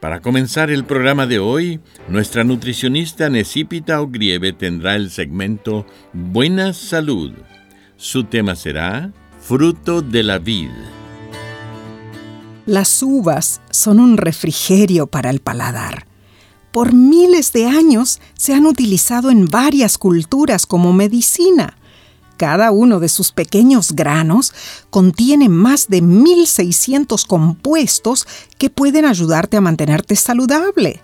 para comenzar el programa de hoy, nuestra nutricionista Necipita Ogrieve tendrá el segmento Buena Salud. Su tema será Fruto de la Vid. Las uvas son un refrigerio para el paladar. Por miles de años se han utilizado en varias culturas como medicina cada uno de sus pequeños granos contiene más de 1600 compuestos que pueden ayudarte a mantenerte saludable.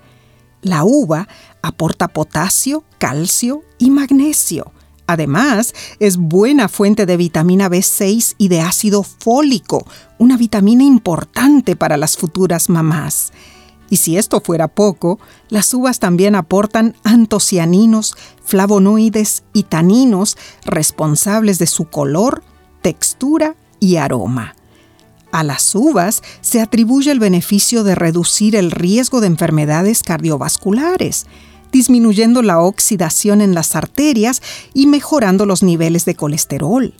La uva aporta potasio, calcio y magnesio. Además, es buena fuente de vitamina B6 y de ácido fólico, una vitamina importante para las futuras mamás. Y si esto fuera poco, las uvas también aportan antocianinos, flavonoides y taninos responsables de su color, textura y aroma. A las uvas se atribuye el beneficio de reducir el riesgo de enfermedades cardiovasculares, disminuyendo la oxidación en las arterias y mejorando los niveles de colesterol.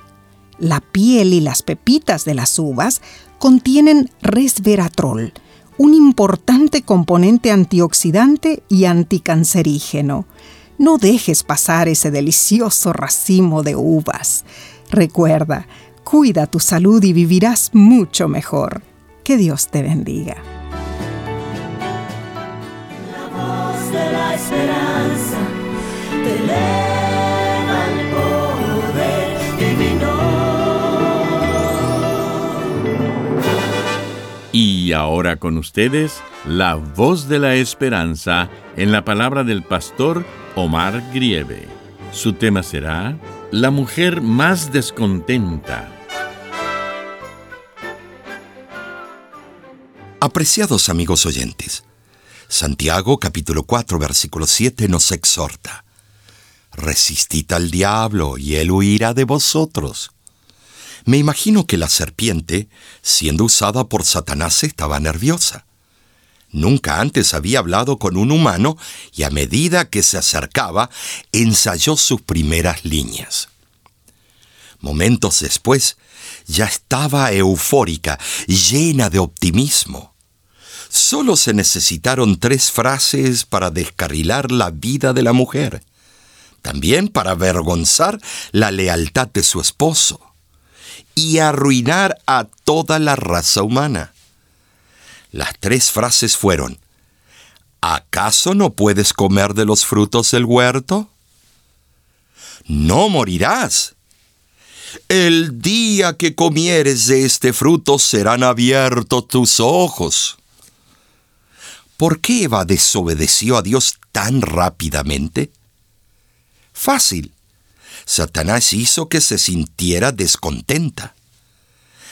La piel y las pepitas de las uvas contienen resveratrol, un importante componente antioxidante y anticancerígeno. No dejes pasar ese delicioso racimo de uvas. Recuerda, cuida tu salud y vivirás mucho mejor. Que Dios te bendiga. Y ahora con ustedes, la voz de la esperanza en la palabra del pastor Omar Grieve. Su tema será La mujer más descontenta. Apreciados amigos oyentes, Santiago capítulo 4 versículo 7 nos exhorta. Resistid al diablo y él huirá de vosotros. Me imagino que la serpiente, siendo usada por Satanás, estaba nerviosa. Nunca antes había hablado con un humano y a medida que se acercaba, ensayó sus primeras líneas. Momentos después, ya estaba eufórica, llena de optimismo. Solo se necesitaron tres frases para descarrilar la vida de la mujer, también para avergonzar la lealtad de su esposo y arruinar a toda la raza humana. Las tres frases fueron, ¿acaso no puedes comer de los frutos del huerto? No morirás. El día que comieres de este fruto serán abiertos tus ojos. ¿Por qué Eva desobedeció a Dios tan rápidamente? Fácil. Satanás hizo que se sintiera descontenta.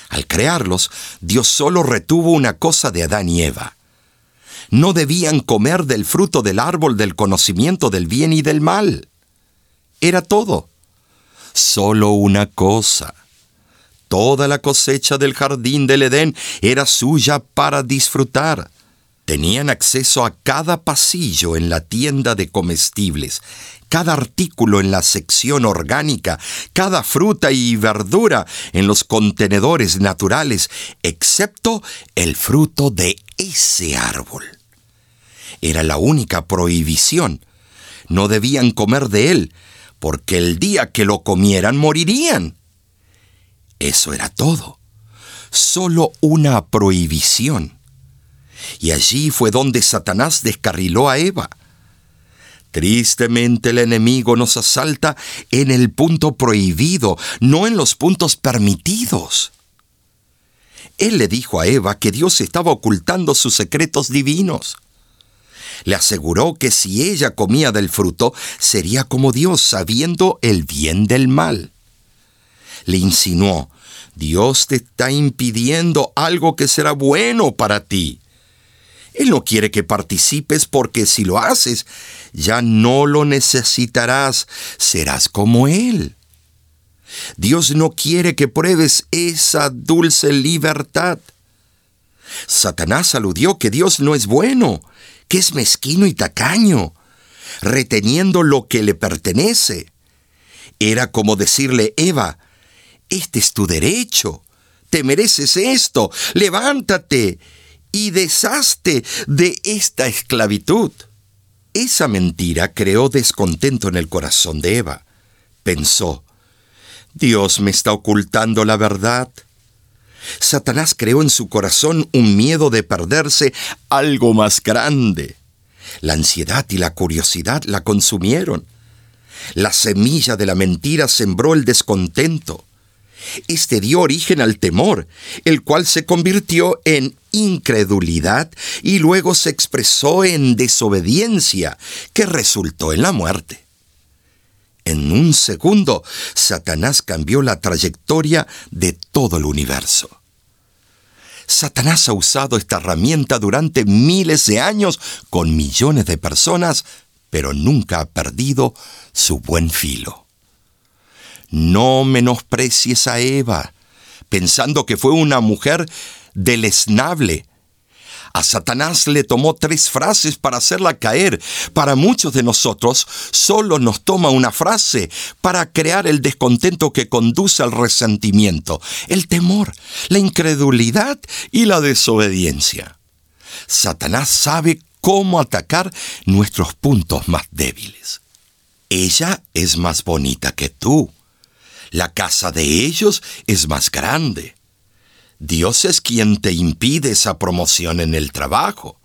Al crearlos, Dios solo retuvo una cosa de Adán y Eva. No debían comer del fruto del árbol del conocimiento del bien y del mal. Era todo. Solo una cosa. Toda la cosecha del jardín del Edén era suya para disfrutar. Tenían acceso a cada pasillo en la tienda de comestibles, cada artículo en la sección orgánica, cada fruta y verdura en los contenedores naturales, excepto el fruto de ese árbol. Era la única prohibición. no debían comer de él, porque el día que lo comieran morirían. Eso era todo. Solo una prohibición. Y allí fue donde Satanás descarriló a Eva. Tristemente el enemigo nos asalta en el punto prohibido, no en los puntos permitidos. Él le dijo a Eva que Dios estaba ocultando sus secretos divinos. Le aseguró que si ella comía del fruto, sería como Dios, sabiendo el bien del mal. Le insinuó, Dios te está impidiendo algo que será bueno para ti. Él no quiere que participes porque si lo haces, ya no lo necesitarás, serás como Él. Dios no quiere que pruebes esa dulce libertad. Satanás aludió que Dios no es bueno, que es mezquino y tacaño, reteniendo lo que le pertenece. Era como decirle, Eva, este es tu derecho, te mereces esto, levántate y deshazte de esta esclavitud. Esa mentira creó descontento en el corazón de Eva. Pensó, Dios me está ocultando la verdad. Satanás creó en su corazón un miedo de perderse algo más grande. La ansiedad y la curiosidad la consumieron. La semilla de la mentira sembró el descontento. Este dio origen al temor, el cual se convirtió en incredulidad y luego se expresó en desobediencia, que resultó en la muerte. En un segundo, Satanás cambió la trayectoria de todo el universo. Satanás ha usado esta herramienta durante miles de años con millones de personas, pero nunca ha perdido su buen filo. No menosprecies a Eva, pensando que fue una mujer deleznable. A Satanás le tomó tres frases para hacerla caer. Para muchos de nosotros solo nos toma una frase para crear el descontento que conduce al resentimiento, el temor, la incredulidad y la desobediencia. Satanás sabe cómo atacar nuestros puntos más débiles. Ella es más bonita que tú. La casa de ellos es más grande. Dios es quien te impide esa promoción en el trabajo.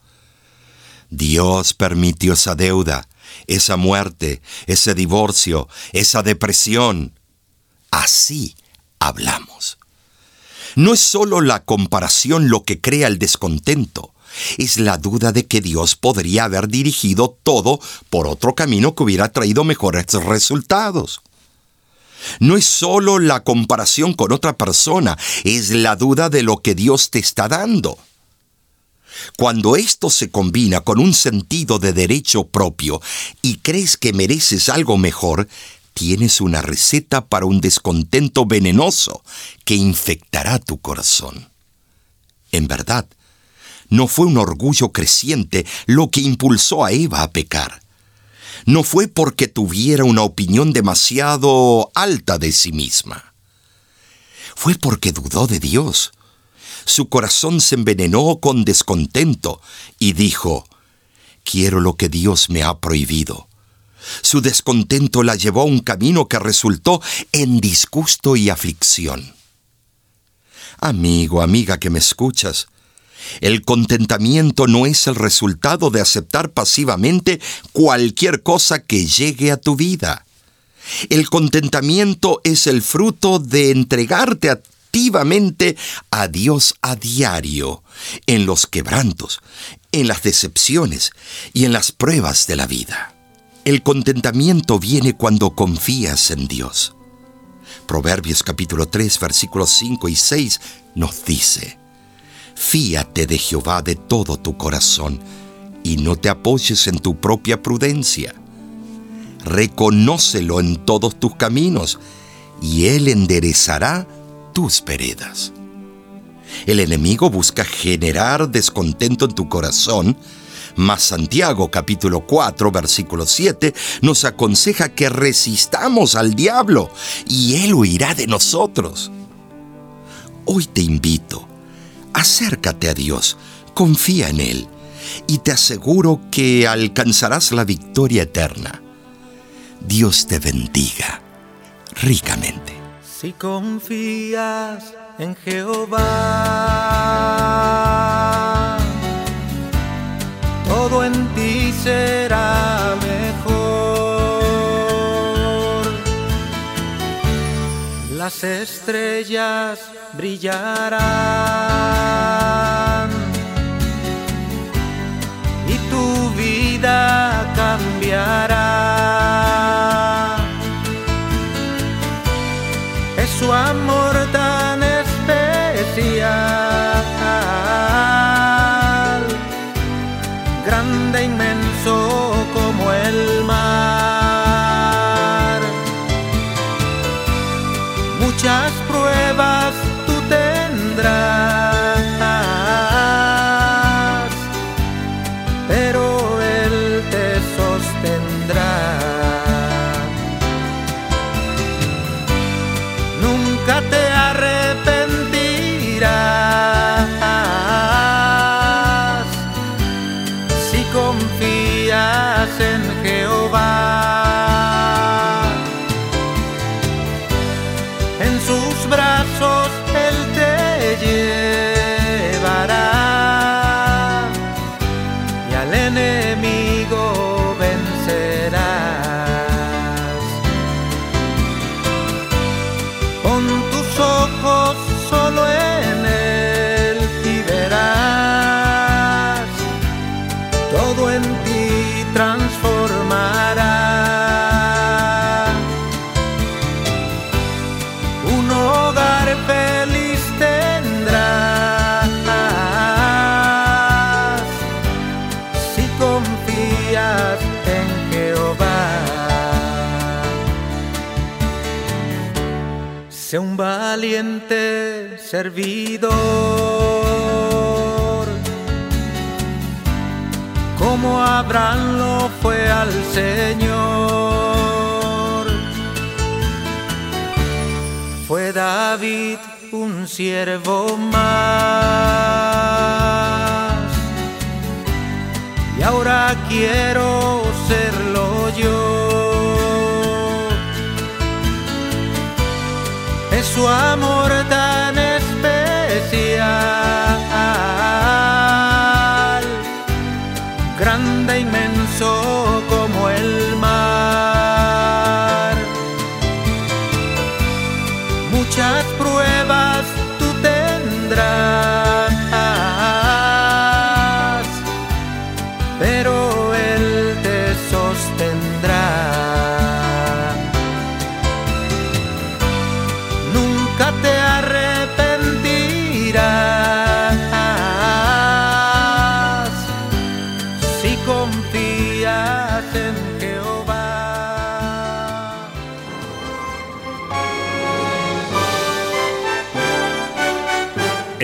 Dios permitió esa deuda, esa muerte, ese divorcio, esa depresión. Así hablamos. No es solo la comparación lo que crea el descontento, es la duda de que Dios podría haber dirigido todo por otro camino que hubiera traído mejores resultados. No es solo la comparación con otra persona, es la duda de lo que Dios te está dando. Cuando esto se combina con un sentido de derecho propio y crees que mereces algo mejor, tienes una receta para un descontento venenoso que infectará tu corazón. En verdad, no fue un orgullo creciente lo que impulsó a Eva a pecar no fue porque tuviera una opinión demasiado alta de sí misma. Fue porque dudó de Dios. Su corazón se envenenó con descontento y dijo, quiero lo que Dios me ha prohibido. Su descontento la llevó a un camino que resultó en disgusto y aflicción. Amigo, amiga que me escuchas, el contentamiento no es el resultado de aceptar pasivamente cualquier cosa que llegue a tu vida. El contentamiento es el fruto de entregarte activamente a Dios a diario, en los quebrantos, en las decepciones y en las pruebas de la vida. El contentamiento viene cuando confías en Dios. Proverbios capítulo 3 versículos 5 y 6 nos dice, Fíate de Jehová de todo tu corazón y no te apoyes en tu propia prudencia. Reconócelo en todos tus caminos y Él enderezará tus veredas. El enemigo busca generar descontento en tu corazón, mas Santiago capítulo 4 versículo 7 nos aconseja que resistamos al diablo y él huirá de nosotros. Hoy te invito acércate a Dios, confía en Él y te aseguro que alcanzarás la victoria eterna. Dios te bendiga ricamente. Si confías en Jehová, todo en ti será Las estrellas brillarán y tu vida cambiará. Es su amor tan especial, grande, inmenso Sé un valiente servidor, como Abraham lo fue al Señor. Fue David un siervo más, y ahora quiero serlo yo. Es su amor tan